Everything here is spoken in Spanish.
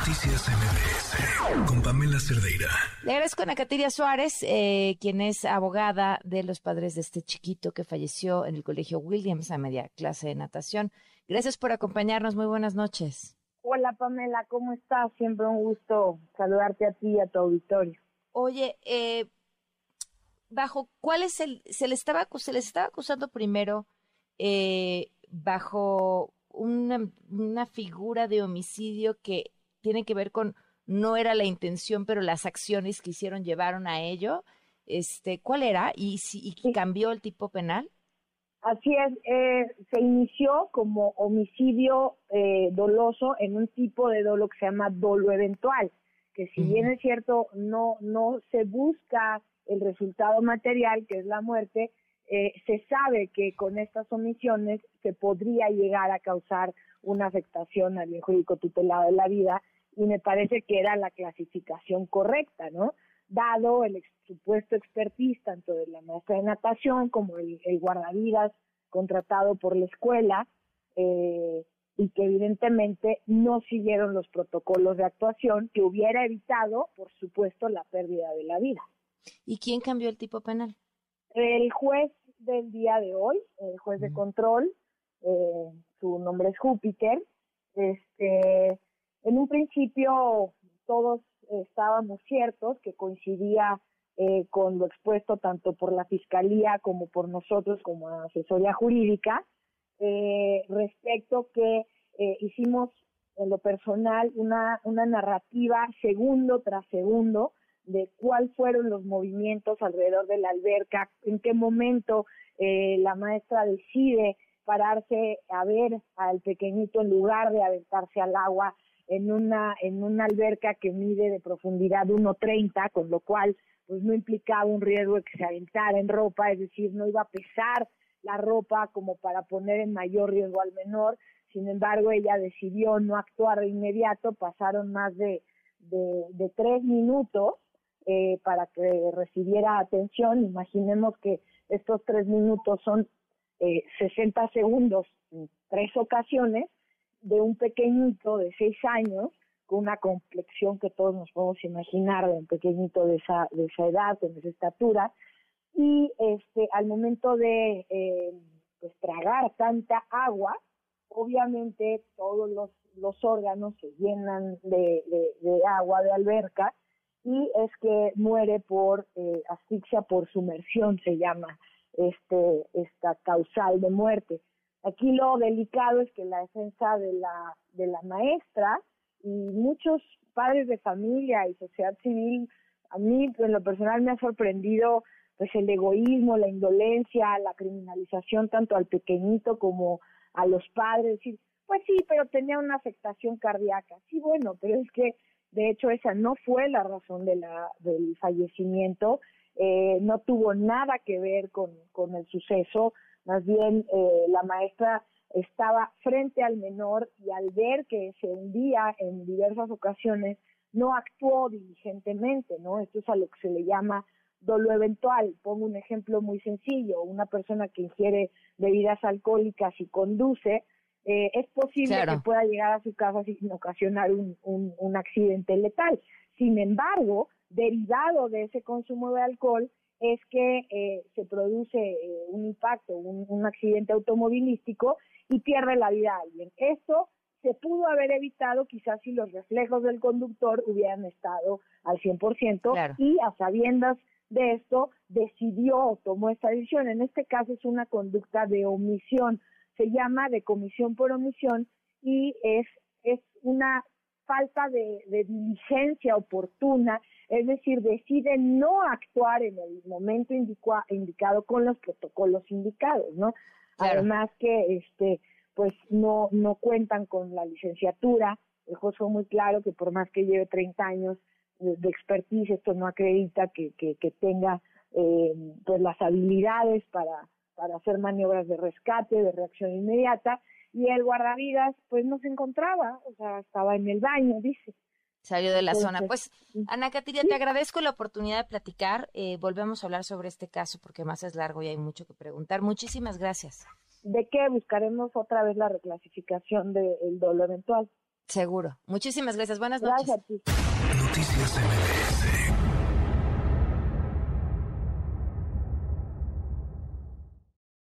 Noticias MBS con Pamela Cerdeira. Le agradezco a Ana Suárez, eh, quien es abogada de los padres de este chiquito que falleció en el colegio Williams a media clase de natación. Gracias por acompañarnos. Muy buenas noches. Hola Pamela, ¿cómo estás? Siempre un gusto saludarte a ti y a tu auditorio. Oye, eh, bajo cuál es el se le estaba se les estaba acusando primero eh, bajo una, una figura de homicidio que tiene que ver con no era la intención, pero las acciones que hicieron llevaron a ello. Este, ¿cuál era y si y cambió el tipo penal? Así es, eh, se inició como homicidio eh, doloso en un tipo de dolo que se llama dolo eventual, que si bien es cierto no no se busca el resultado material que es la muerte, eh, se sabe que con estas omisiones se podría llegar a causar una afectación al bien jurídico tutelado de la vida y me parece que era la clasificación correcta, ¿no? Dado el supuesto expertise tanto de la maestra de natación como el, guardavidas contratado por la escuela eh, y que evidentemente no siguieron los protocolos de actuación que hubiera evitado, por supuesto, la pérdida de la vida. ¿Y quién cambió el tipo penal? El juez del día de hoy, el juez de control, eh, su nombre es Júpiter. Este, en un principio todos estábamos ciertos que coincidía eh, con lo expuesto tanto por la fiscalía como por nosotros como asesoría jurídica eh, respecto que hicimos en lo personal una, una narrativa segundo tras segundo de cuáles fueron los movimientos alrededor de la alberca, en qué momento eh, la maestra decide pararse a ver al pequeñito en lugar de aventarse al agua en una en una alberca que mide de profundidad 1.30, con lo cual pues no implicaba un riesgo de que se aventara en ropa, es decir, no iba a pesar la ropa como para poner en mayor riesgo al menor. Sin embargo, ella decidió no actuar de inmediato, pasaron más de, de tres minutos eh, para que recibiera atención. Imaginemos que estos tres minutos son eh, 60 segundos en tres ocasiones de un pequeñito de seis años con una complexión que todos nos podemos imaginar de un pequeñito de esa, de esa edad, con esa estatura, y este al momento de eh, pues, tragar tanta agua, obviamente todos los, los órganos se llenan de, de agua de alberca y es que muere por eh, asfixia por sumersión, se llama este esta causal de muerte. Aquí lo delicado es que la defensa de la de la maestra y muchos padres de familia y sociedad civil, a mí en lo personal me ha sorprendido pues el egoísmo, la indolencia, la criminalización tanto al pequeñito como a los padres, pues sí, pero tenía una afectación cardíaca. Sí, bueno, pero es que de hecho, esa no fue la razón de la, del fallecimiento, eh, no tuvo nada que ver con, el suceso, más bien eh, la maestra estaba frente al menor y al ver que se hundía en diversas ocasiones, no actuó diligentemente, ¿no? Esto es a lo que se le llama dolo eventual. Pongo un ejemplo muy sencillo, una persona que ingiere bebidas alcohólicas y conduce, eh, es posible que pueda llegar a su casa sin ocasionar un, un, accidente letal. Sin embargo, derivado de ese consumo de alcohol es que eh, se produce eh, un impacto, un, un, accidente automovilístico y pierde la vida a alguien. Esto se pudo haber evitado quizás si los reflejos del conductor hubieran estado al 100% y a sabiendas de esto decidió o tomó esta decisión. En este caso es una conducta de omisión se llama de comisión por omisión y es, es una falta de, diligencia oportuna, es decir, decide no actuar en el momento indicado con los protocolos indicados, ¿no? Además que este pues no no cuentan con la licenciatura, el juez fue muy claro que por más que lleve 30 años de, expertise, esto no acredita que, que, tenga eh, pues las habilidades para para hacer maniobras de rescate, de reacción inmediata, y el guardavidas pues no se encontraba, o sea, estaba en el baño, dice. Salió de la zona. Pues, Ana Catiria, te agradezco la oportunidad de platicar. Eh, volvemos a hablar sobre este caso porque más es largo y hay mucho que preguntar. Muchísimas gracias. ¿De qué buscaremos otra vez la reclasificación del dolor eventual? Seguro. Muchísimas gracias. Buenas noches. Gracias a ti. Noticias MBS